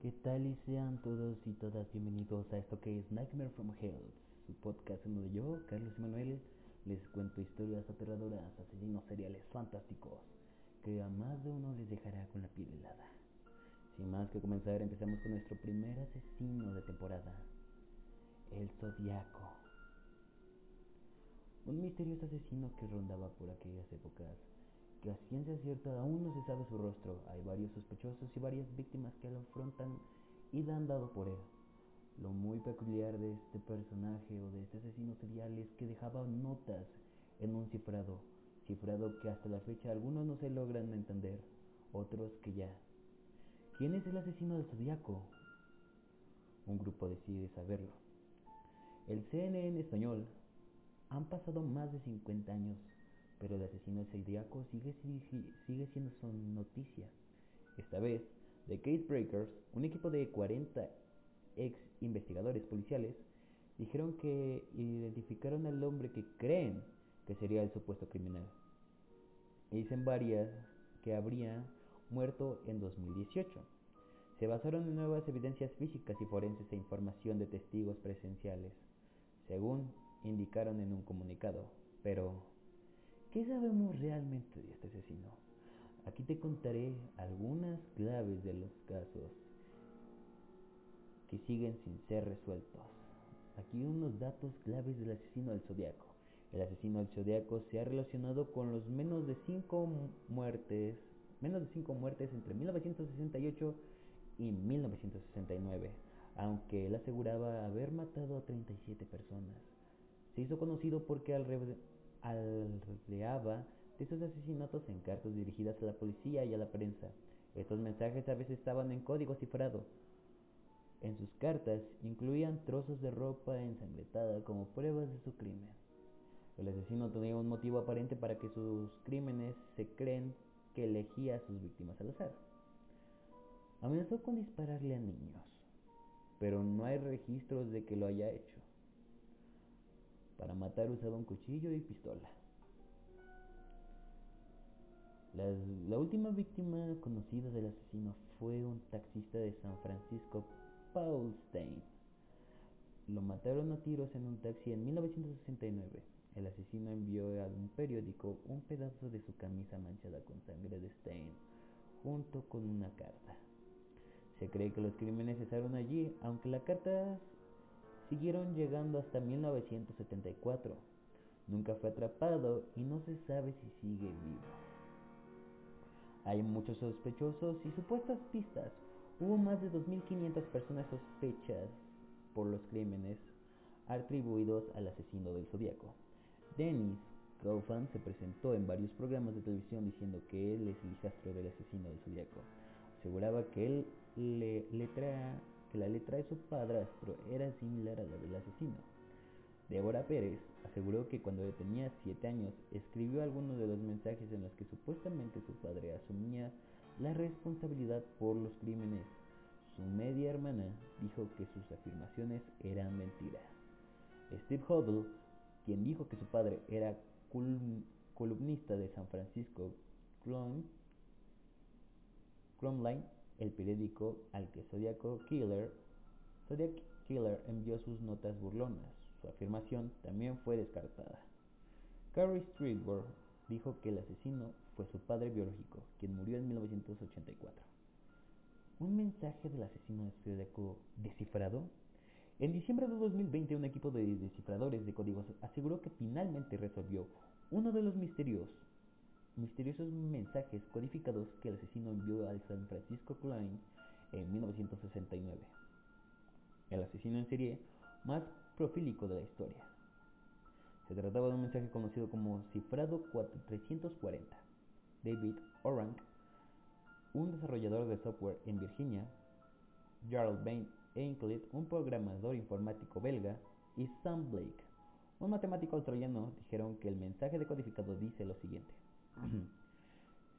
¿Qué tal y sean todos y todas bienvenidos a esto que es Nightmare from Hell, su podcast en donde yo, Carlos Emanuel, les cuento historias aterradoras, asesinos seriales fantásticos, que a más de uno les dejará con la piel helada. Sin más que comenzar, empezamos con nuestro primer asesino de temporada, el Zodiaco. Un misterioso asesino que rondaba por aquellas épocas que a ciencia cierta aún no se sabe su rostro. Hay varios sospechosos y varias víctimas que lo afrontan y dan dado por él. Lo muy peculiar de este personaje o de este asesino serial es que dejaba notas en un cifrado, cifrado que hasta la fecha algunos no se logran entender, otros que ya. ¿Quién es el asesino del zodiaco? Un grupo decide saberlo. El CNN español han pasado más de 50 años pero el asesino zodiaco sigue, sigue siendo su noticia. Esta vez, The Case Breakers, un equipo de 40 ex investigadores policiales, dijeron que identificaron al hombre que creen que sería el supuesto criminal. Y dicen varias que habría muerto en 2018. Se basaron en nuevas evidencias físicas y forenses e información de testigos presenciales, según indicaron en un comunicado. Pero, ¿Qué sabemos realmente de este asesino? Aquí te contaré algunas claves de los casos que siguen sin ser resueltos. Aquí unos datos claves del asesino del zodiaco. El asesino del zodiaco se ha relacionado con los menos de 5 muertes, menos de 5 muertes entre 1968 y 1969, aunque él aseguraba haber matado a 37 personas. Se hizo conocido porque al aldeaba de sus asesinatos en cartas dirigidas a la policía y a la prensa. Estos mensajes a veces estaban en código cifrado. En sus cartas incluían trozos de ropa ensangrentada como pruebas de su crimen. El asesino tenía un motivo aparente para que sus crímenes se creen que elegía a sus víctimas al azar. Amenazó con dispararle a niños, pero no hay registros de que lo haya hecho. Para matar usaba un cuchillo y pistola. La, última víctima conocida del asesino fue un taxista de San Francisco, Paul Stein. Lo mataron a tiros en un taxi en 1969. El asesino envió a un periódico un pedazo de su camisa manchada con sangre de Stein, junto con una carta. Se cree que los crímenes cesaron allí, aunque la carta siguieron llegando hasta 1974. Nunca fue atrapado y no se sabe si sigue vivo. Hay muchos sospechosos y supuestas pistas. Hubo más de 2.500 personas sospechas por los crímenes atribuidos al asesino del zodiaco. Dennis Kaufman se presentó en varios programas de televisión diciendo que él es el hijastro del asesino del zodiaco. Aseguraba que él le, le que la letra de su padrastro era similar a la del asesino. Débora Pérez aseguró que cuando tenía 7 años escribió algunos de los mensajes en los que supuestamente su padre asumía la responsabilidad por los crímenes. Su media hermana dijo que sus afirmaciones eran mentiras. Steve Huddle, quien dijo que su padre era columnista de San Francisco Line el periódico al que Zodiaco Killer, Zodiac Killer envió sus notas burlonas. Su afirmación también fue descartada. Carrie Streetworth dijo que el asesino fue su padre biológico, quien murió en 1984. ¿Un mensaje del asesino de Zodiaco descifrado? En diciembre de 2020, un equipo de descifradores de códigos aseguró que finalmente resolvió uno de los misterios misteriosos mensajes codificados que el asesino envió al San Francisco Klein en 1969. El asesino en serie más profílico de la historia. Se trataba de un mensaje conocido como Cifrado 340. David Orang, un desarrollador de software en Virginia, Gerald Bain Ainclid, un programador informático belga, y Sam Blake, un matemático australiano, dijeron que el mensaje decodificado dice lo siguiente.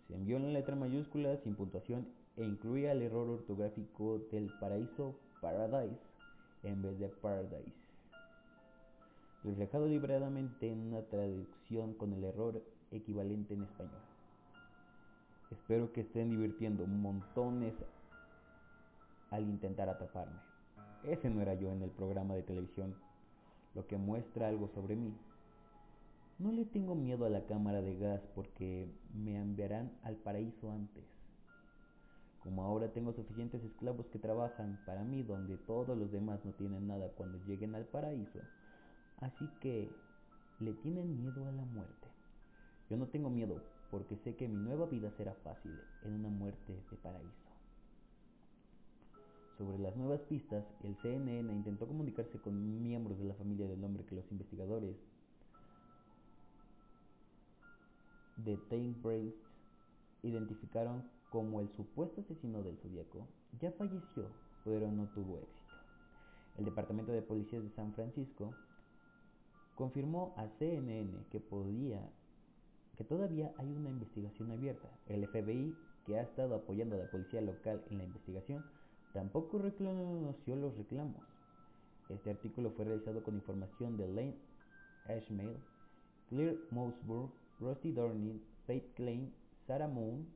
Se envió en letra mayúscula sin puntuación e incluía el error ortográfico del paraíso paradise en vez de paradise, reflejado liberadamente en una traducción con el error equivalente en español. Espero que estén divirtiendo montones al intentar atraparme. Ese no era yo en el programa de televisión, lo que muestra algo sobre mí. No le tengo miedo a la cámara de gas porque me enviarán al paraíso antes. Como ahora tengo suficientes esclavos que trabajan para mí donde todos los demás no tienen nada cuando lleguen al paraíso, así que le tienen miedo a la muerte. Yo no tengo miedo porque sé que mi nueva vida será fácil en una muerte de paraíso. Sobre las nuevas pistas, el CNN intentó comunicarse con miembros de la familia del hombre que los investigadores de Tain Brace identificaron como el supuesto asesino del zodiaco. Ya falleció, pero no tuvo éxito. El Departamento de Policía de San Francisco confirmó a CNN que podía que todavía hay una investigación abierta. El FBI, que ha estado apoyando a la policía local en la investigación, tampoco reconoció los reclamos. Este artículo fue realizado con información de Lane Ashmail, Claire Mossburg, Rusty Dorney, Faith Klein, Sarah Moon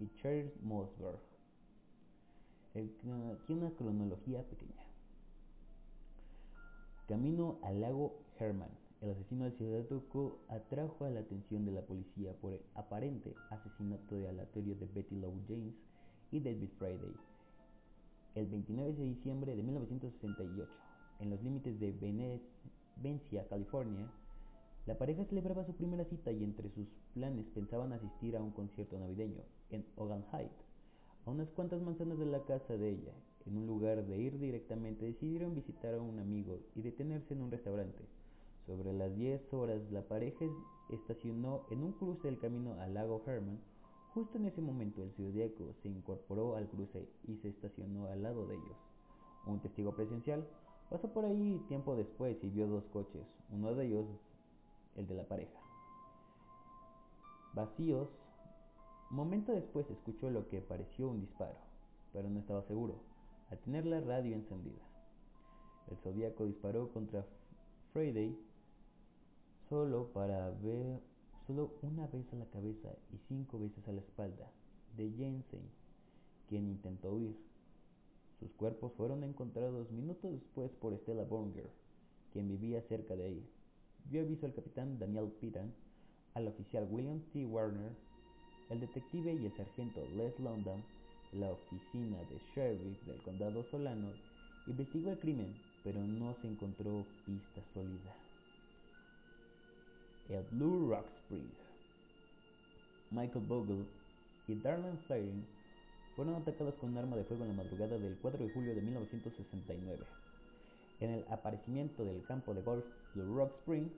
y Charles Mossberg. Aquí una cronología pequeña. Camino al lago Herman. El asesino del ciudadano atrajo a la atención de la policía por el aparente asesinato de aleatorio de Betty Lou James y David Friday el 29 de diciembre de 1968, en los límites de Valencia, California. La pareja celebraba su primera cita y entre sus planes pensaban asistir a un concierto navideño en Ogan Heights, a unas cuantas manzanas de la casa de ella. En lugar de ir directamente decidieron visitar a un amigo y detenerse en un restaurante. Sobre las 10 horas la pareja estacionó en un cruce del camino al lago Herman. Justo en ese momento el zodiaco se incorporó al cruce y se estacionó al lado de ellos. Un testigo presencial pasó por ahí tiempo después y vio dos coches, uno de ellos el de la pareja. Vacíos. Momento después escuchó lo que pareció un disparo, pero no estaba seguro, al tener la radio encendida. El zodiaco disparó contra Friday solo para ver solo una vez a la cabeza y cinco veces a la espalda de Jensen, quien intentó huir. Sus cuerpos fueron encontrados minutos después por Stella Bonger, quien vivía cerca de ahí. Dio aviso al capitán Daniel Piran, al oficial William T. Warner, el detective y el sargento Les London, la oficina de sheriff del condado Solano, investigó el crimen, pero no se encontró pista sólida el Blue Rock Spring. Michael Bogle y Darlene Flaring fueron atacados con un arma de fuego en la madrugada del 4 de julio de 1969 en el aparecimiento del campo de golf Blue Rock Spring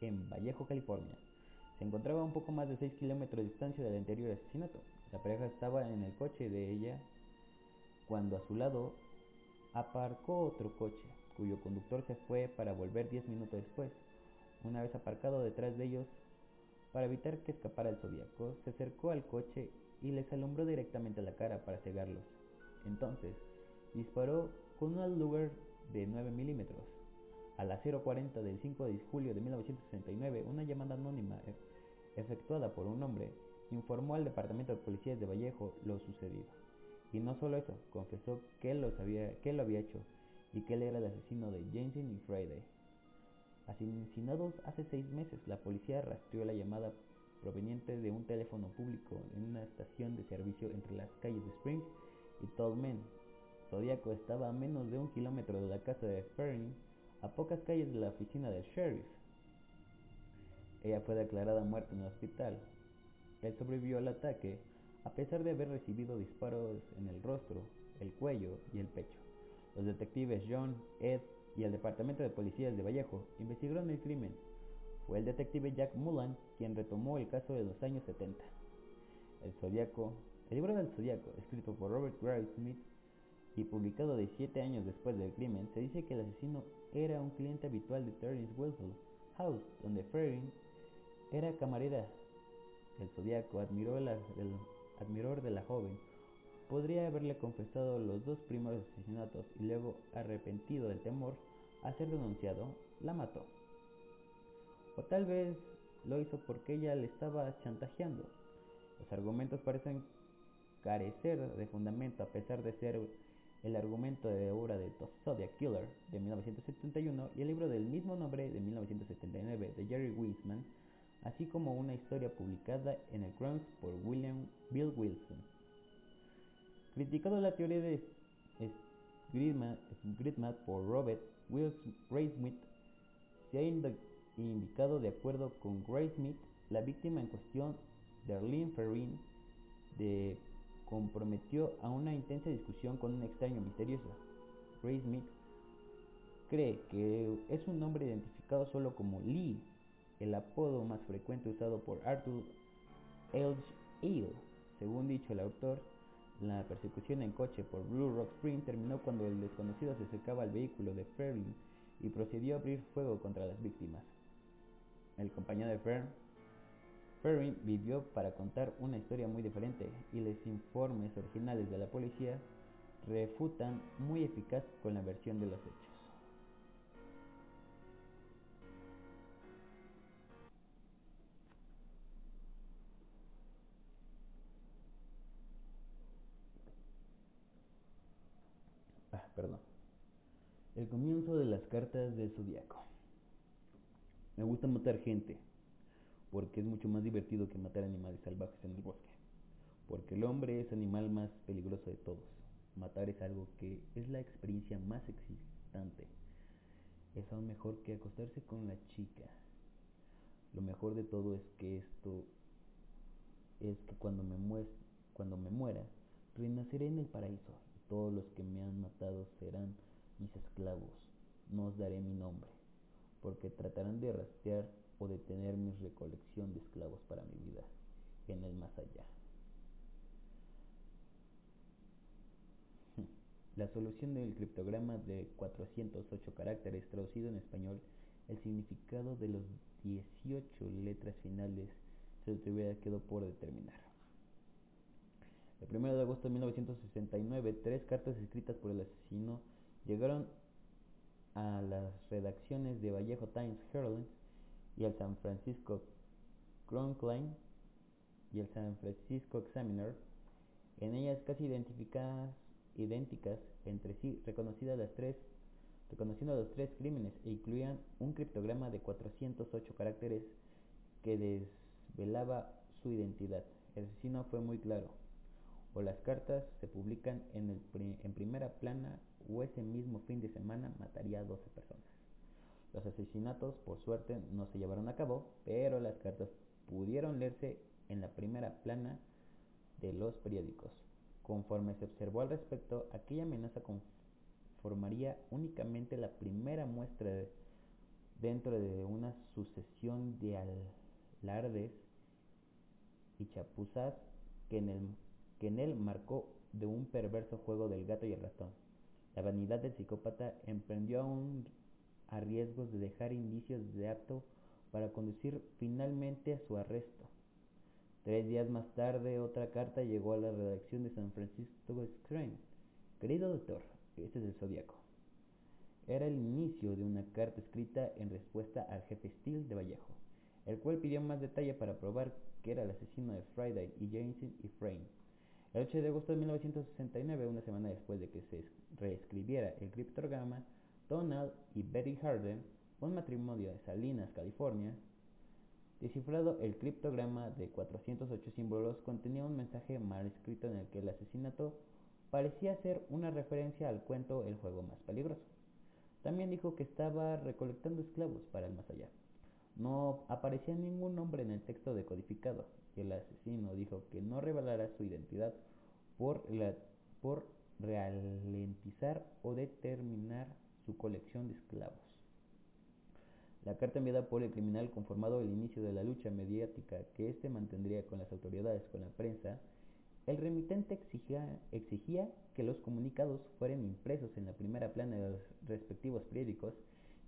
en Vallejo, California. Se encontraba a un poco más de 6 kilómetros de distancia del anterior asesinato. La pareja estaba en el coche de ella cuando a su lado aparcó otro coche, cuyo conductor se fue para volver 10 minutos después. Una vez aparcado detrás de ellos, para evitar que escapara el zodiaco, se acercó al coche y les alumbró directamente la cara para cegarlos. Entonces, disparó con un lugar de 9 milímetros. A las 0.40 del 5 de julio de 1969, una llamada anónima e-, efectuada por un hombre informó al Departamento de Policías de Vallejo lo sucedido. Y no solo eso, confesó que él, lo sabía, que lo había hecho y que él era el asesino de Jensen y Friday. Asesinados hace seis meses, la policía rastreó la llamada proveniente de un teléfono público en una estación de servicio entre las calles de Spring y Tolman. Zodiaco estaba a menos de un kilómetro de la casa de Fernie, a pocas calles de la oficina del sheriff. Ella fue declarada muerta en el hospital. Él sobrevivió al ataque a pesar de haber recibido disparos en el rostro, el cuello y el pecho. Los detectives John, Ed y el Departamento de Policías de Vallejo investigaron el crimen. Fue el detective Jack Mullan quien retomó el caso de los años 70. El Zodíaco, el libro del Zodíaco, escrito por Robert Graves Smith y publicado 17 años después del crimen, se dice que el asesino era un cliente habitual de Terence Wilson House, donde Ferrin era camarera. El Zodíaco admiró el admirador de la joven podría haberle confesado los dos primeros asesinatos y luego, arrepentido del temor a ser denunciado, la mató. O tal vez lo hizo porque ella le estaba chantajeando. Los argumentos parecen carecer de fundamento a pesar de ser el argumento de obra de The Zodiac Killer de 1971 y el libro del mismo nombre de 1979 de Jerry Wiseman, así como una historia publicada en el Crunch por William Bill Wilson. Criticado la teoría de Gridmat por Robert Graysmith, se ha indicado de acuerdo con Graysmith, la víctima en cuestión, Darlene Ferrin, de comprometió a una intensa discusión con un extraño misterioso. Graysmith cree que es un nombre identificado solo como Lee, el apodo más frecuente usado por Arthur Elge Eel. Según dicho el autor, la persecución en coche por Blue Rock Spring terminó cuando el desconocido se acercaba al vehículo de Ferrin y procedió a abrir fuego contra las víctimas. El compañero de Fern, Ferrin vivió para contar una historia muy diferente y los informes originales de la policía refutan muy eficaz con la versión de los hechos. perdón. El comienzo de las cartas del zodiaco. Me gusta matar gente, porque es mucho más divertido que matar animales salvajes en el bosque. Porque el hombre es el animal más peligroso de todos. Matar es algo que es la experiencia más excitante. Es aún mejor que acostarse con la chica. Lo mejor de todo es que esto es que cuando me, cuando me muera, renaceré en el paraíso todos los que me han matado serán mis esclavos. No os daré mi nombre, porque tratarán de rastrear o detener mi recolección de esclavos para mi vida en el más allá. La solución del criptograma de 408 caracteres traducido en español, el significado de los 18 letras finales se todavía quedó por determinar. El 1 de agosto de 1969, tres cartas escritas por el asesino llegaron a las redacciones de Vallejo Times Herald y al San Francisco Chronicle y el San Francisco Examiner. En ellas casi idénticas entre sí, reconocidas las tres, reconociendo los tres crímenes e incluían un criptograma de 408 caracteres que desvelaba su identidad. El asesino fue muy claro o las cartas se publican en, el en primera plana o ese mismo fin de semana mataría a 12 personas. Los asesinatos, por suerte, no se llevaron a cabo, pero las cartas pudieron leerse en la primera plana de los periódicos. Conforme se observó al respecto, aquella amenaza conformaría únicamente la primera muestra dentro de una sucesión de alardes y chapuzas que en el que en él marcó de un perverso juego del gato y el ratón. La vanidad del psicópata emprendió aún a riesgos de dejar indicios de apto para conducir finalmente a su arresto. Tres días más tarde, otra carta llegó a la redacción de San Francisco Screen. Querido doctor, este es el zodiaco. Era el inicio de una carta escrita en respuesta al jefe Steele de Vallejo, el cual pidió más detalle para probar que era el asesino de Friday y Jameson y Frame. El 8 de agosto de 1969, una semana después de que se reescribiera el criptograma, Donald y Betty Harden, un matrimonio de Salinas, California, descifrado el criptograma de 408 símbolos, contenía un mensaje mal escrito en el que el asesinato parecía ser una referencia al cuento El juego más peligroso. También dijo que estaba recolectando esclavos para el más allá. No aparecía ningún nombre en el texto decodificado y el asesino dijo que no revelará su identidad por, por ralentizar o determinar su colección de esclavos. La carta enviada por el criminal conformado el inicio de la lucha mediática que éste mantendría con las autoridades, con la prensa, el remitente exigía, exigía que los comunicados fueran impresos en la primera plana de los respectivos periódicos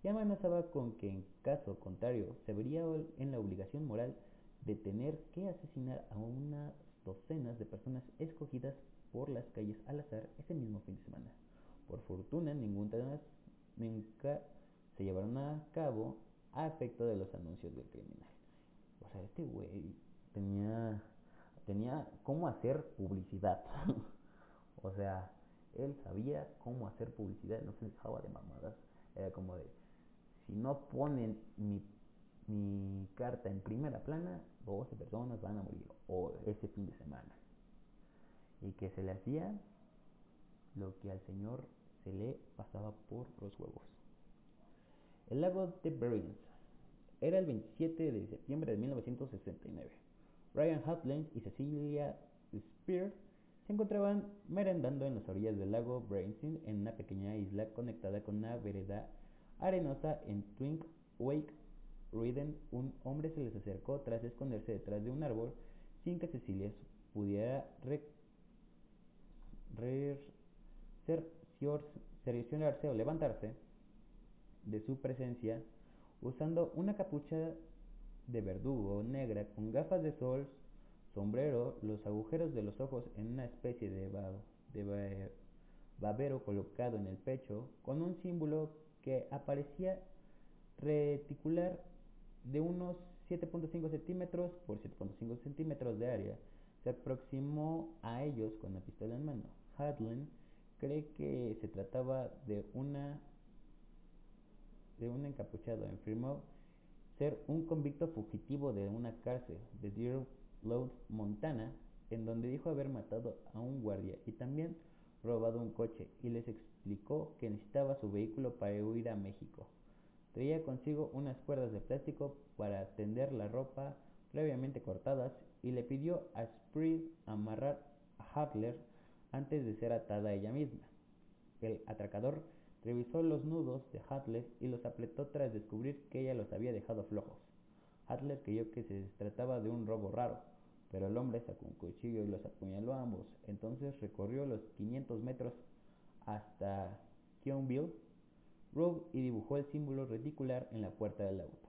y amenazaba con que en caso contrario se vería en la obligación moral de tener que asesinar a unas docenas de personas escogidas por las calles al azar ese mismo fin de semana. Por fortuna, ninguna nunca se llevaron a cabo a efecto de los anuncios del criminal. O sea, este güey tenía, tenía cómo hacer publicidad. o sea, él sabía cómo hacer publicidad, no se dejaba de mamadas. Era como de, si no ponen mi, mi carta en primera plana, 12 personas van a morir, o ese fin de semana. Y que se le hacía lo que al señor se le pasaba por los huevos. El lago de Bering era el 27 de septiembre de 1969. Ryan Hutland y Cecilia Spear se encontraban merendando en las orillas del lago Brainsin en una pequeña isla conectada con una vereda arenosa en Twink Wake Riden. Un hombre se les acercó tras esconderse detrás de un árbol sin que Cecilia pudiera cerciorarse o levantarse de su presencia usando una capucha de verdugo negra con gafas de sol sombrero, los agujeros de los ojos en una especie de, de babero colocado en el pecho, con un símbolo que aparecía reticular de unos 7.5 centímetros por 7.5 centímetros de área, se aproximó a ellos con la pistola en mano. Hadlin cree que se trataba de una de un encapuchado. Afirmó ser un convicto fugitivo de una cárcel de Deer Lodge, Montana, en donde dijo haber matado a un guardia y también robado un coche y les explicó que necesitaba su vehículo para huir a México. Traía consigo unas cuerdas de plástico para tender la ropa previamente cortadas y le pidió a Spreed amarrar a Hadler antes de ser atada ella misma. El atracador revisó los nudos de Hadler y los apretó tras descubrir que ella los había dejado flojos. Adler creyó que se trataba de un robo raro, pero el hombre sacó un cuchillo y los apuñaló a ambos. Entonces recorrió los 500 metros hasta Kionville Road y dibujó el símbolo reticular en la puerta del auto.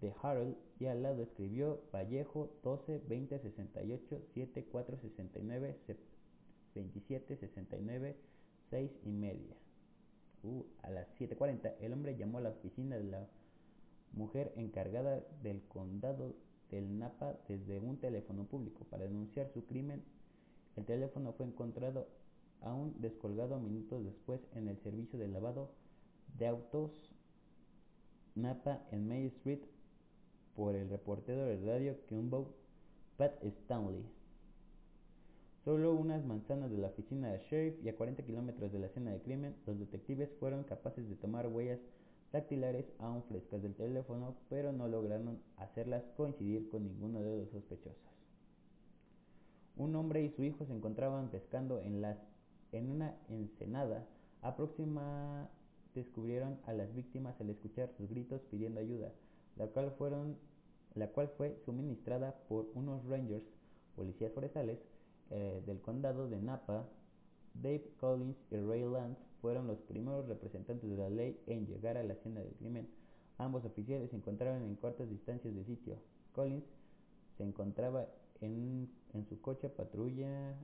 De Harold y al lado escribió Vallejo 12 20 68 7 4 69 27 69 6 y media. Uh, a las 7.40 el hombre llamó a la oficina de la mujer encargada del condado del Napa desde un teléfono público para denunciar su crimen. El teléfono fue encontrado aún descolgado minutos después en el servicio de lavado de autos Napa en May Street por el reportero de radio Kumbo Pat Stanley. Solo unas manzanas de la oficina de sheriff y a 40 kilómetros de la escena de crimen, los detectives fueron capaces de tomar huellas dactilares aún frescas del teléfono, pero no lograron hacerlas coincidir con ninguno de los sospechosos. Un hombre y su hijo se encontraban pescando en, las, en una ensenada próxima descubrieron a las víctimas al escuchar sus gritos pidiendo ayuda, la cual, fueron, la cual fue suministrada por unos rangers, policías forestales, eh, del condado de Napa, Dave Collins y Ray Lance fueron los primeros representantes de la ley en llegar a la escena del crimen. Ambos oficiales se encontraron en cortas distancias de sitio. Collins se encontraba en, en su coche patrulla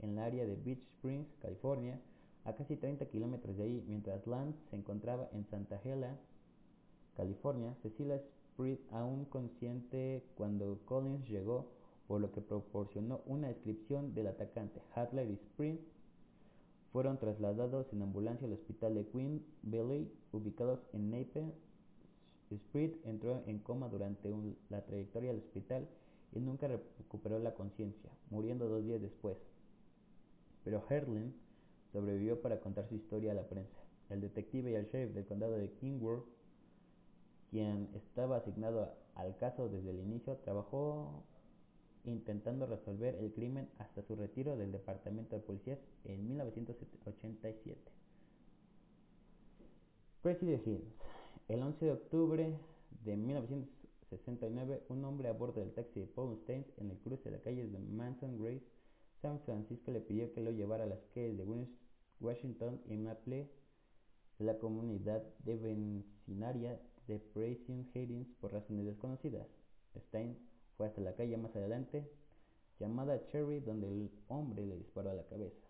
en el área de Beach Springs, California, a casi 30 kilómetros de ahí, mientras Lance se encontraba en Santa Hela, California. Cecilia Spreed, aún consciente cuando Collins llegó, por lo que proporcionó una descripción del atacante. Hadley y Sprint fueron trasladados en ambulancia al hospital de Queen Valley, ubicados en Nape. Spirit entró en coma durante la trayectoria al hospital y nunca recuperó la conciencia, muriendo dos días después. Pero Herlin sobrevivió para contar su historia a la prensa. El detective y el sheriff del condado de Kingworth, quien estaba asignado al caso desde el inicio, trabajó intentando resolver el crimen hasta su retiro del Departamento de Policías en 1987. President Hills. El 11 de octubre de 1969, un hombre a bordo del taxi de Paul Staines en el cruce de las calles de Manson Grace, San Francisco, le pidió que lo llevara a las calles de Washington y Maple, la comunidad de vencinaria de President Hayden por razones desconocidas. Stein fue hasta la calle más adelante, llamada Cherry, donde el hombre le disparó a la cabeza.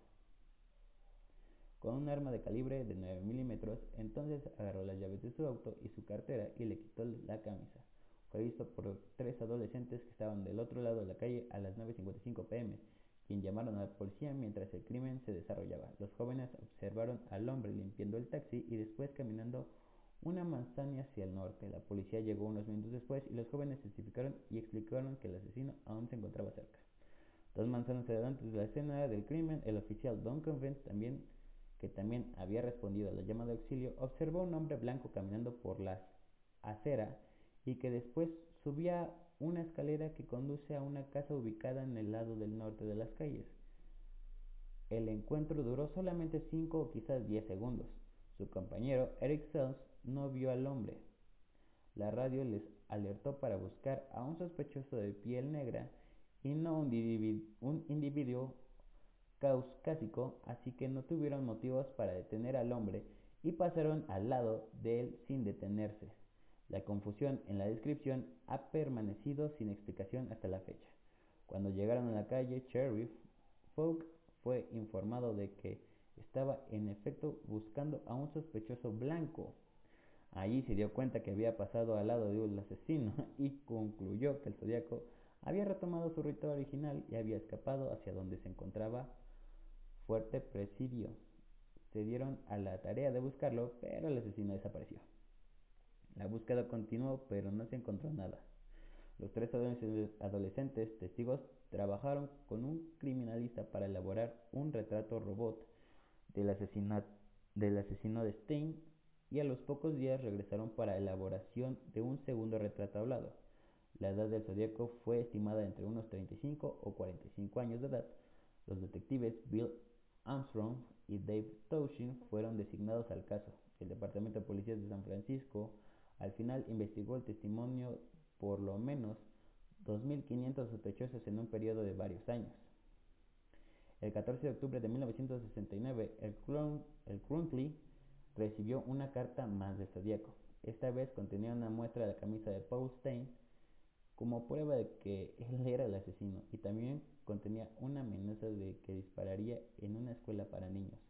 Con un arma de calibre de 9 milímetros, entonces agarró las llaves de su auto y su cartera y le quitó la camisa. Fue visto por tres adolescentes que estaban del otro lado de la calle a las 9.55 pm quien llamaron a la policía mientras el crimen se desarrollaba. Los jóvenes observaron al hombre limpiando el taxi y después caminando una manzana hacia el norte. La policía llegó unos minutos después y los jóvenes testificaron y explicaron que el asesino aún se encontraba cerca. Dos manzanas adelante de la escena del crimen, el oficial Duncan Vance, también, que también había respondido a la llamada de auxilio, observó a un hombre blanco caminando por la acera y que después subía una escalera que conduce a una casa ubicada en el lado del norte de las calles. El encuentro duró solamente 5 o quizás 10 segundos. Su compañero Eric Sells no vio al hombre. La radio les alertó para buscar a un sospechoso de piel negra y no un, un individuo caucásico, así que no tuvieron motivos para detener al hombre y pasaron al lado de él sin detenerse. La confusión en la descripción ha permanecido sin explicación hasta la fecha. Cuando llegaron a la calle Cherry, Folk fue informado de que estaba en efecto buscando a un sospechoso blanco. Allí se dio cuenta que había pasado al lado de un asesino y concluyó que el zodiaco había retomado su ritual original y había escapado hacia donde se encontraba fuerte presidio. Se dieron a la tarea de buscarlo, pero el asesino desapareció. La búsqueda continuó, pero no se encontró nada. Los tres adolescentes testigos trabajaron con un criminalista para elaborar un retrato robot del, del asesino de Stein y a los pocos días regresaron para elaboración de un segundo retrato hablado. La edad del zodíaco fue estimada entre unos 35 o 45 años de edad. Los detectives Bill Armstrong y Dave Toshin fueron designados al caso. El Departamento de Policía de San Francisco al final investigó el testimonio por lo menos 2.500 sospechosos en un periodo de varios años. El 14 de octubre de 1969, el, Crunkley recibió una carta más de Zodíaco. Esta vez contenía una muestra de la camisa de Paul Stein como prueba de que él era el asesino y también contenía una amenaza de que dispararía en una escuela para niños.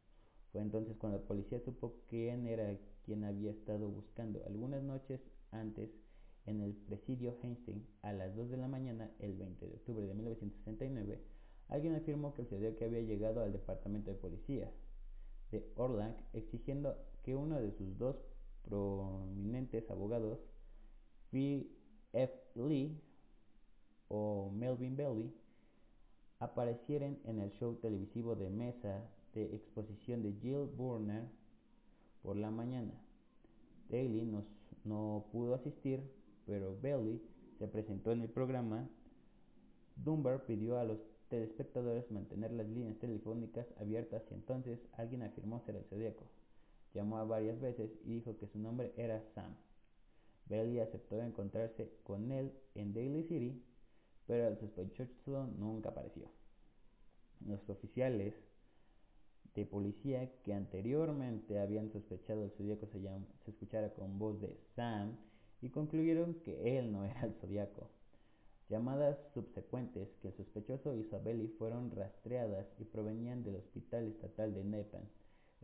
Fue entonces cuando la policía supo quién era quien había estado buscando algunas noches antes en el presidio Hastings a las 2 de la mañana el 20 de octubre de 1969. Alguien afirmó que el que había llegado al departamento de policía de Orland exigiendo que uno de sus dos prominentes abogados, P. F. Lee o Melvin Belly, aparecieran en el show televisivo de mesa de exposición de Jill Burner por la mañana. Daly no pudo asistir, pero Bailey se presentó en el programa. Dunbar pidió a los telespectadores mantener las líneas telefónicas abiertas y entonces alguien afirmó ser el zodíaco. Llamó a varias veces y dijo que su nombre era Sam. Bailey aceptó encontrarse con él en Daly City, pero el sospechoso nunca apareció. Los oficiales de policía que anteriormente habían sospechado el zodiaco se, escuchara con voz de Sam y concluyeron que él no era el zodiaco. Llamadas subsecuentes que el sospechoso hizo a fueron rastreadas y provenían del Hospital Estatal de Nepan,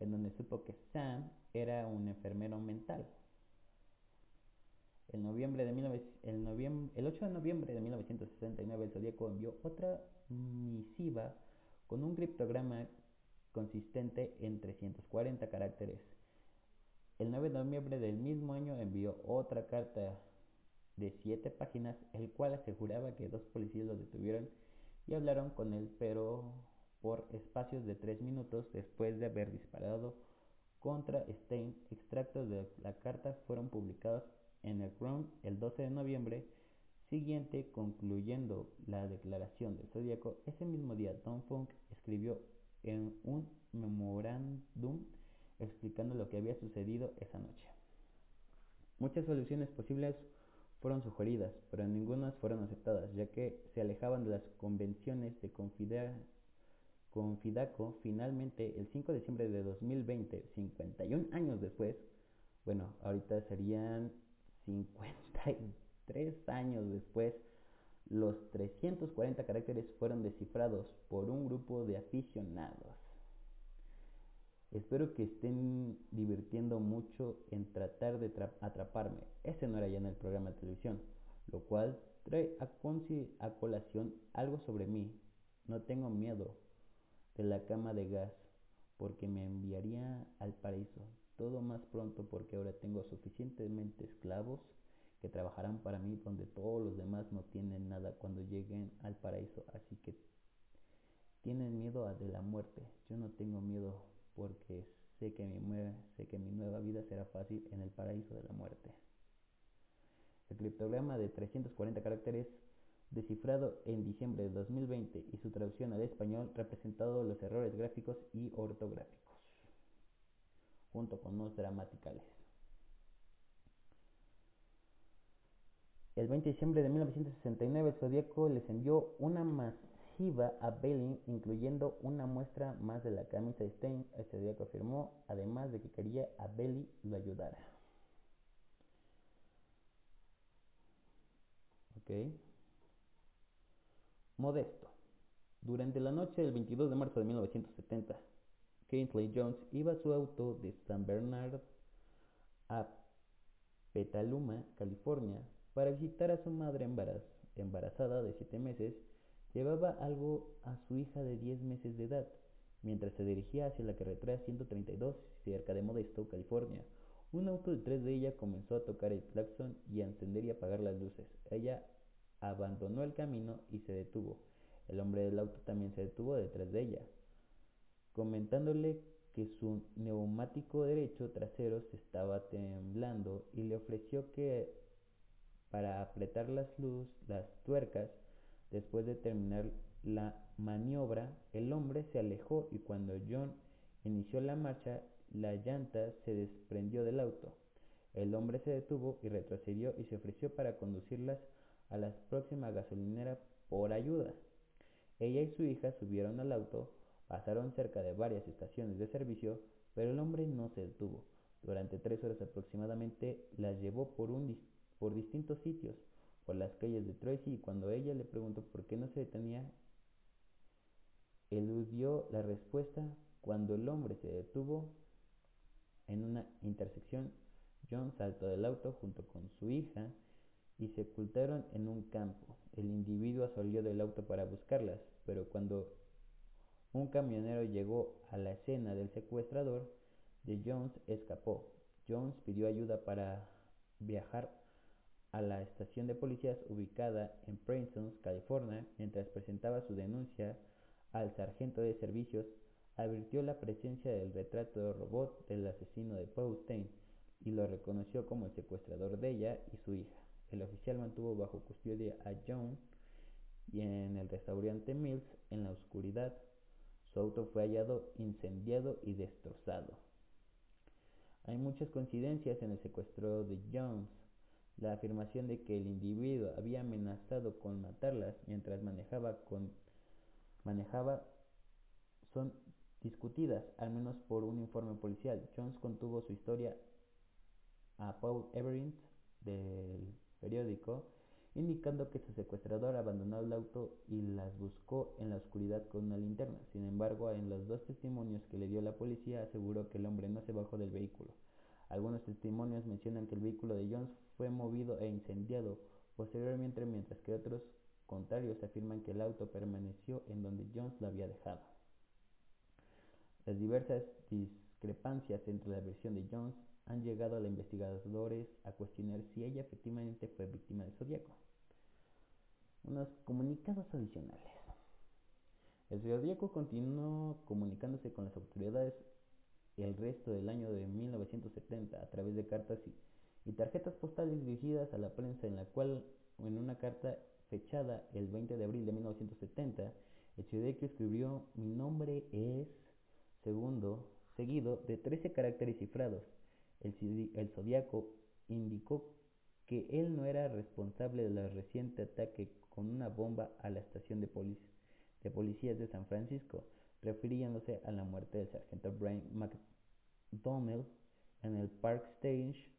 en donde supo que Sam era un enfermero mental. El, noviembre de el, el 8 de noviembre de 1969 el Zodíaco envió otra misiva con un criptograma consistente en 340 caracteres. El 9 de noviembre del mismo año envió otra carta de 7 páginas, el cual aseguraba que dos policías lo detuvieron y hablaron con él, pero por espacios de 3 minutos después de haber disparado contra Stein. Extractos de la carta fueron publicados en el Crown el 12 de noviembre siguiente, concluyendo la declaración del Zodíaco. Ese mismo día, Tom Funk escribió en un memorándum explicando lo que había sucedido esa noche. Muchas soluciones posibles fueron sugeridas, pero ninguna fueron aceptadas, ya que se alejaban de las convenciones de Confidaco. Finalmente, el 5 de diciembre de 2020, 51 años después, bueno, ahorita serían 53 años después, los 340 caracteres fueron descifrados por un grupo de aficionados. Espero que estén divirtiendo mucho en tratar de atraparme. Ese no era ya en el programa de televisión, lo cual trae a colación algo sobre mí No tengo miedo de la cama de gas, porque me enviaría al paraíso. Todo más pronto porque ahora tengo suficientemente esclavos que trabajarán para mí donde todos los demás no tienen nada cuando lleguen al paraíso. Así que tienen miedo de la muerte. Yo no tengo miedo porque sé que, mi, sé que mi nueva vida será fácil en el paraíso de la muerte. El criptograma de 340 caracteres descifrado en diciembre de 2020 y su traducción al español representado los errores gráficos y ortográficos, junto con los gramaticales. El 20 de diciembre de 1969 el Zodíaco les envió una masiva a Belling, incluyendo una muestra más de la camisa de Stein. El Zodíaco afirmó, además de que quería a Belly lo ayudara. Okay. Modesto. Durante la noche del 22 de marzo de 1970, Kingsley Jones iba a su auto de San Bernard a Petaluma, California, para visitar a su madre embarazada de 7 meses. Llevaba algo a su hija de 10 meses de edad. Mientras se dirigía hacia la carretera 132, cerca de Modesto, California, un auto detrás de ella comenzó a tocar el claxon y a encender y apagar las luces. Ella abandonó el camino y se detuvo. El hombre del auto también se detuvo detrás de ella, comentándole que su neumático derecho trasero se estaba temblando y le ofreció que para apretar las luz, las tuercas, después de terminar la maniobra, el hombre se alejó y cuando John inició la marcha, la llanta se desprendió del auto. El hombre se detuvo y retrocedió y se ofreció para conducirlas a la próxima gasolinera por ayuda. Ella y su hija subieron al auto, pasaron cerca de varias estaciones de servicio, pero el hombre no se detuvo. Durante tres horas aproximadamente las llevó por, un, por distintos sitios, por las calles de Tracy, y cuando ella le preguntó por qué no se detenía, eludió la respuesta. Cuando el hombre se detuvo en una intersección, John saltó del auto junto con su hija y se ocultaron en un campo. El individuo salió del auto para buscarlas, pero cuando un camionero llegó a la escena del secuestrador de Jones, escapó. Jones pidió ayuda para viajar a la estación de policías ubicada en Princeton, California, mientras presentaba su denuncia al sargento de servicios, advirtió la presencia del retrato de robot del asesino de Paul Stein y lo reconoció como el secuestrador de ella y su hija. El oficial mantuvo bajo custodia a John y en el restaurante Mills en la oscuridad. Su auto fue hallado incendiado y destrozado. Hay muchas coincidencias en el secuestro de Jones. La afirmación de que el individuo había amenazado con matarlas mientras manejaba, con, manejaba son discutidas, al menos por un informe policial. Jones contuvo su historia a Paul Everett del periódico, indicando que su secuestrador abandonó el auto y las buscó en la oscuridad con una linterna. Sin embargo, en los dos testimonios que le dio la policía aseguró que el hombre no se bajó del vehículo. Algunos testimonios mencionan que el vehículo de Jones fue movido e incendiado posteriormente, mientras que otros contrarios afirman que el auto permaneció en donde Jones lo había dejado. Las diversas discrepancias entre la versión de Jones han llegado a los investigadores a cuestionar si ella efectivamente fue víctima del zodiaco. Unos comunicados adicionales. El zodiaco continuó comunicándose con las autoridades el resto del año de 1970 a través de cartas y, tarjetas postales dirigidas a la prensa en la cual en una carta fechada el 20 de abril de 1970 el zodiaco escribió mi nombre es segundo seguido de 13 caracteres cifrados el, zodiaco indicó que él no era responsable del reciente ataque con una bomba a la estación de, de policías de San Francisco, refiriéndose a la muerte del sargento Brian McDonnell en el Park Stage,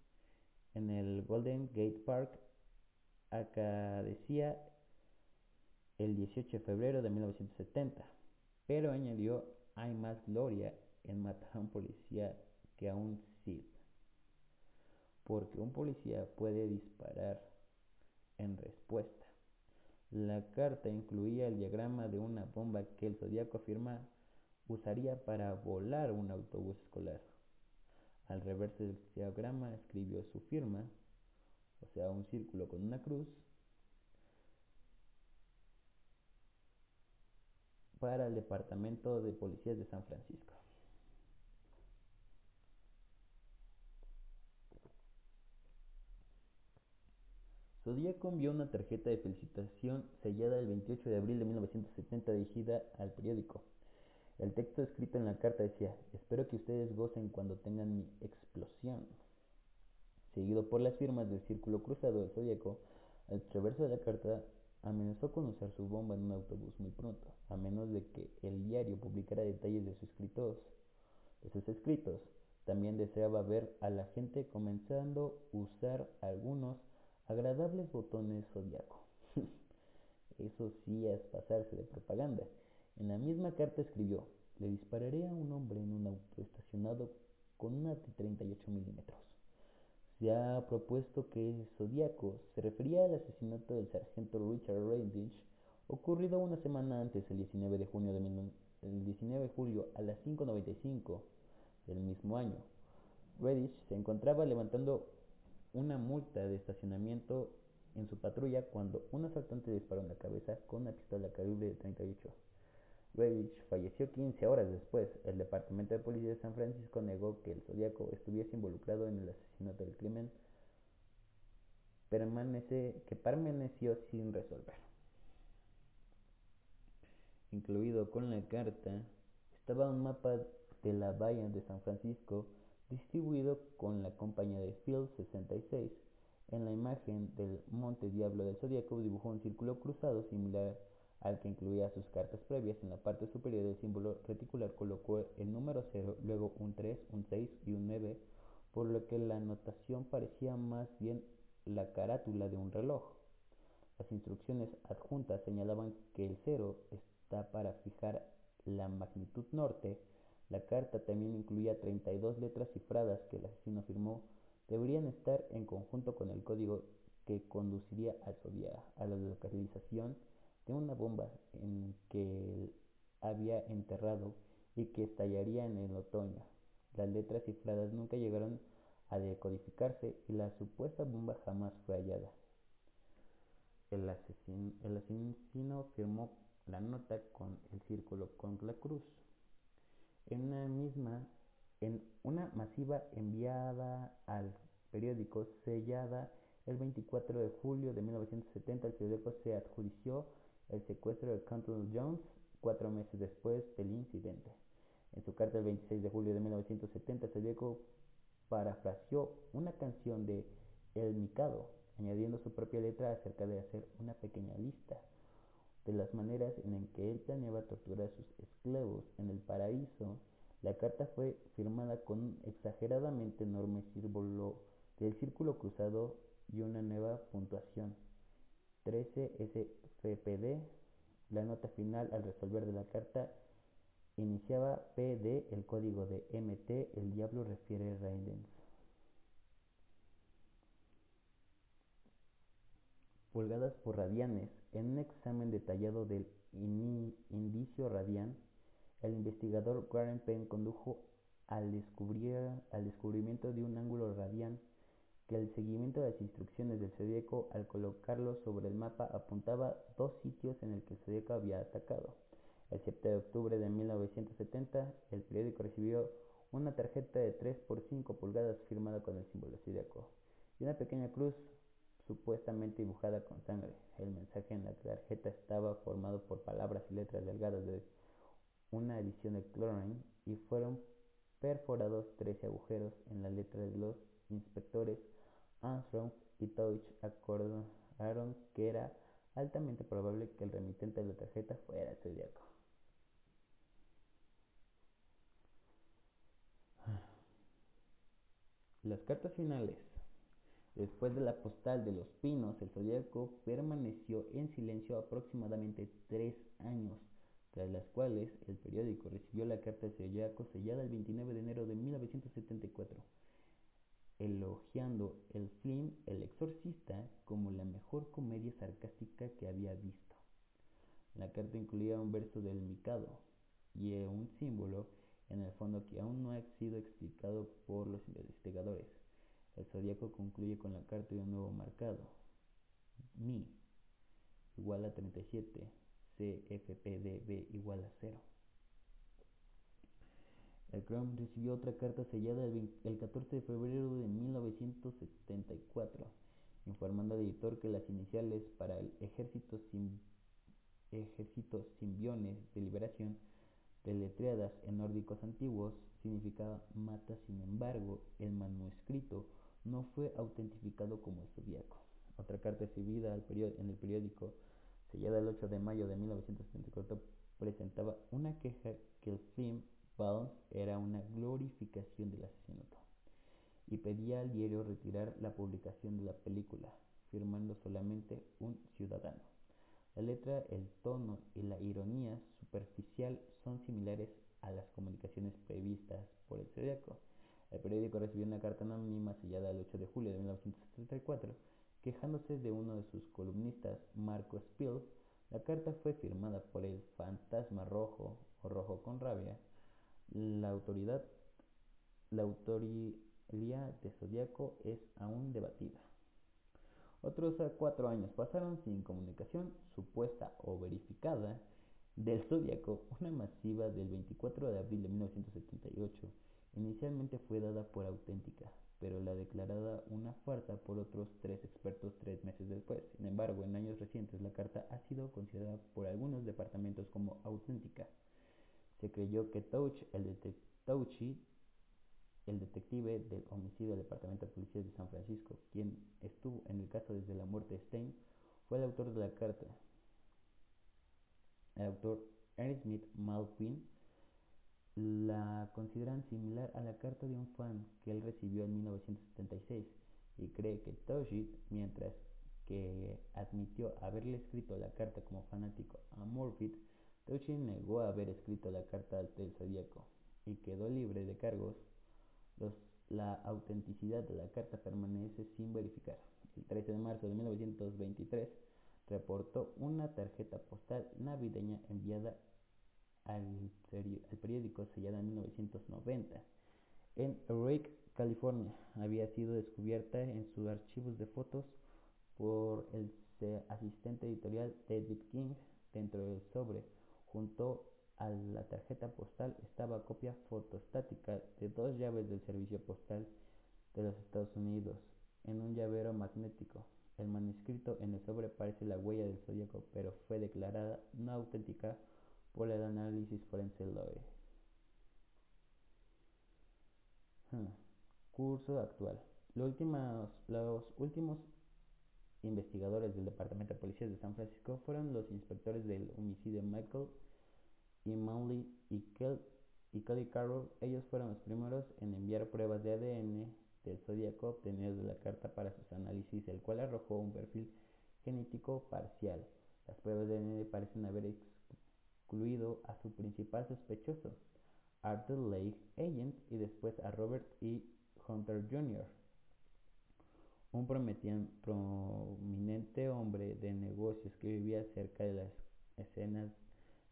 en el Golden Gate Park, acá decía el 18 de febrero de 1970, pero añadió hay más gloria en matar a un policía que a porque un policía puede disparar en respuesta. La carta incluía el diagrama de una bomba que el zodiaco afirma usaría para volar un autobús escolar. Al reverso del diagrama escribió su firma, o sea, un círculo con una cruz, para el Departamento de Policías de San Francisco. Zodíaco envió una tarjeta de felicitación sellada el 28 de abril de 1970 dirigida al periódico. El texto escrito en la carta decía, espero que ustedes gocen cuando tengan mi explosión. Seguido por las firmas del círculo cruzado del Zodíaco, el reverso de la carta amenazó con usar su bomba en un autobús muy pronto, a menos de que el diario publicara detalles de sus escritos. De sus escritos. También deseaba ver a la gente comenzando a usar algunos agradables botones zodiaco. Eso sí es pasarse de propaganda. En la misma carta escribió, le dispararé a un hombre en un auto estacionado con una de 38 milímetros. Se ha propuesto que Zodíaco se refería al asesinato del sargento Richard Redditch ocurrido una semana antes, el 19 de, junio de el 19 de julio a las 5.95 del mismo año. Redditch se encontraba levantando una multa de estacionamiento en su patrulla cuando un asaltante disparó en la cabeza con una pistola calibre de 38. Redditch falleció 15 horas después. El Departamento de Policía de San Francisco negó que el Zodíaco estuviese involucrado en el asesinato del crimen permanece, que permaneció sin resolver. Incluido con la carta estaba un mapa de la bahía de San Francisco distribuido con la compañía de Field 66. En la imagen del Monte Diablo del Zodíaco dibujó un círculo cruzado similar al que incluía sus cartas previas. En la parte superior del símbolo reticular colocó el número 0, luego un 3, un 6 y un 9, por lo que la notación parecía más bien la carátula de un reloj. Las instrucciones adjuntas señalaban que el 0 está para fijar la magnitud norte, la carta también incluía 32 letras cifradas que el asesino afirmó deberían estar en conjunto con el código que conduciría al a la localización de una bomba en que él había enterrado y que estallaría en el otoño. Las letras cifradas nunca llegaron a decodificarse y la supuesta bomba jamás fue hallada. El asesino firmó la nota con el círculo con la cruz en una misma, en una masiva enviada al periódico sellada el 24 de julio de 1970, el periódico se adjudició el secuestro de Canton Jones cuatro meses después del incidente. En su carta del 26 de julio de 1970, el periódico parafraseó una canción de El Mikado, añadiendo su propia letra acerca de hacer una pequeña lista de las maneras en que él planeaba torturar a sus esclavos en el paraíso. La carta fue firmada con un exageradamente enorme símbolo del círculo cruzado y una nueva puntuación. 13 SFPD. La nota final al resolver de la carta iniciaba PD, el código de MT, el diablo refiere Raidens. Pulgadas por radianes. En un examen detallado del indicio radian, el investigador Warren Penn condujo al, descubrimiento de un ángulo radian que el seguimiento de las instrucciones del zodíaco al colocarlo sobre el mapa apuntaba dos sitios en el que el zodíaco había atacado. El 7 de octubre de 1970, el periódico recibió una tarjeta de 3 por 5 pulgadas firmada con el símbolo zodíaco y una pequeña cruz supuestamente dibujada con sangre. El mensaje en la tarjeta estaba formado por palabras y letras delgadas de una edición de Chlorine y fueron perforados 13 agujeros en la letra de los inspectores Armstrong y Touch acordaron que era altamente probable que el remitente de la tarjeta fuera el. Las cartas finales. Después de la postal de los pinos, el zodiaco permaneció en silencio aproximadamente tres años, tras las cuales el periódico recibió la carta del zodiaco sellada el 29 de enero de 1974. elogiando el film El Exorcista como la mejor comedia sarcástica que había visto. La carta incluía un verso del Mikado y un símbolo en el fondo que aún no ha sido explicado por los investigadores. El zodiaco concluye con la carta de un nuevo marcado, Mi, igual a 37, CFPDB igual a 0. El Crown recibió otra carta sellada el 14 de febrero de 1974, informando al editor que las iniciales para el ejército, sim, simbiones de liberación, deletreadas en nórdicos antiguos, significaba mata. Sin embargo, el manuscrito no fue autentificado como el zodiaco. Otra carta recibida en el periódico, sellada el 8 de mayo de 1974, presentaba una queja que el film era una glorificación del asesinato y pedía al diario retirar la publicación de la película, firmando solamente un ciudadano. La letra, el tono y la ironía superficial son similares a las comunicaciones previstas por el zodiaco. El periódico recibió una carta anónima sellada el 8 de julio de 1974 quejándose de uno de sus columnistas, Marco Spill. La carta fue firmada por el fantasma rojo o rojo con rabia la autoridad, la autoría de Zodíaco es aún debatida. Otros cuatro años pasaron sin comunicación supuesta o verificada del Zodíaco, una masiva del 24 de abril de 1978. Inicialmente fue dada por auténtica, pero la declarada una farsa por otros tres expertos tres meses después. Sin embargo, en años recientes la carta ha sido considerada por algunos departamentos como auténtica. Se creyó que Touch, el, el detective del homicidio del Departamento de Policía de San Francisco, quien estuvo en el caso desde la muerte de Stein, fue el autor de la carta. El autor Ernest Smith la consideran similar a la carta de un fan que él recibió en 1976 y cree que Touchy, mientras que admitió haberle escrito la carta como fanático a Morfitt, Touchy negó haber escrito la carta del zodíaco y quedó libre de cargos. la autenticidad de la carta permanece sin verificar. El 13 de marzo de 1923 reportó una tarjeta postal navideña enviada al, periódico sellada en 1990 en Eureka, California. Había sido descubierta en sus archivos de fotos por el asistente editorial David King dentro del sobre Junto a la tarjeta postal estaba copia fotostática de dos llaves del servicio postal de los Estados Unidos en un llavero magnético. El manuscrito en el sobre parece la huella del zodíaco, pero fue declarada no auténtica por el análisis forense Loe. Hmm. Curso actual. Los últimos, los últimos investigadores del Departamento de Policía de San Francisco fueron los inspectores del homicidio Michael y Manley y, Kelly Carroll. Ellos fueron los primeros en enviar pruebas de ADN del zodiaco obtenidas de la carta para sus análisis, el cual arrojó un perfil genético parcial. Las pruebas de ADN parecen haber excluido a su principal sospechoso, Arthur Lake Agent, y después a Robert E. Hunter Jr un prominente hombre de negocios que vivía cerca de las escenas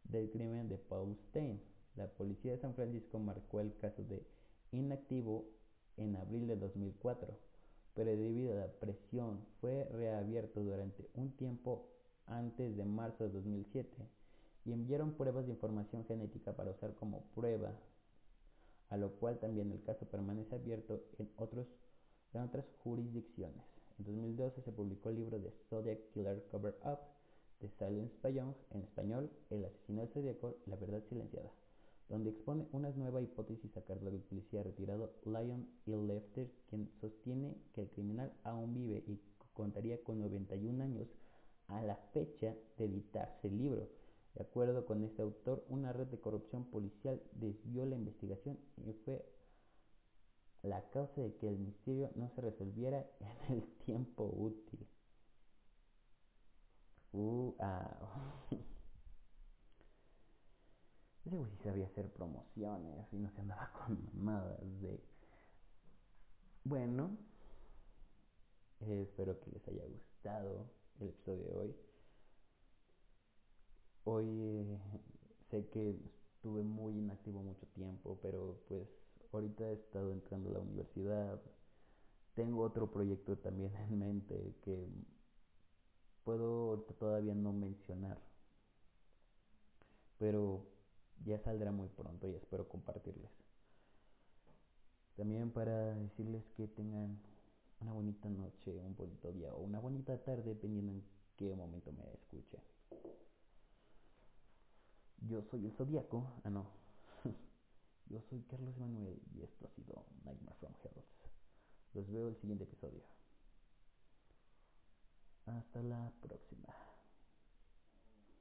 del crimen de Paul Stein. La policía de San Francisco marcó el caso de inactivo en abril de 2004, pero debido a la presión fue reabierto durante un tiempo antes de marzo de 2007 y enviaron pruebas de información genética para usar como prueba, a lo cual también el caso permanece abierto en otros en otras jurisdicciones. En 2012 se publicó el libro de Zodiac Killer Cover Up de Silence Young, en español, El asesino del zodiaco, la verdad silenciada, donde expone una nueva hipótesis a cargo del policía retirado Lion E. Lefter, quien sostiene que el criminal aún vive y contaría con 91 años a la fecha de editarse el libro. De acuerdo con este autor, una red de corrupción policial desvió la investigación y fue la causa de que el misterio no se resolviera en el tiempo útil. Uh, ah. Ese güey sí sabía hacer promociones y no se andaba con mamadas de Bueno, espero que les haya gustado el episodio de hoy. Hoy sé que estuve muy inactivo mucho tiempo, pero pues ahorita he estado entrando a la universidad. Tengo otro proyecto también en mente que puedo todavía no mencionar, pero ya saldrá muy pronto y espero compartirles. También para decirles que tengan una bonita noche, un bonito día o una bonita tarde, dependiendo en qué momento me escuche. Yo soy el Zodíaco. Ah, no. Yo soy Carlos Manuel y esto ha sido Nightmare from Hell. Los veo el siguiente episodio. Hasta la próxima.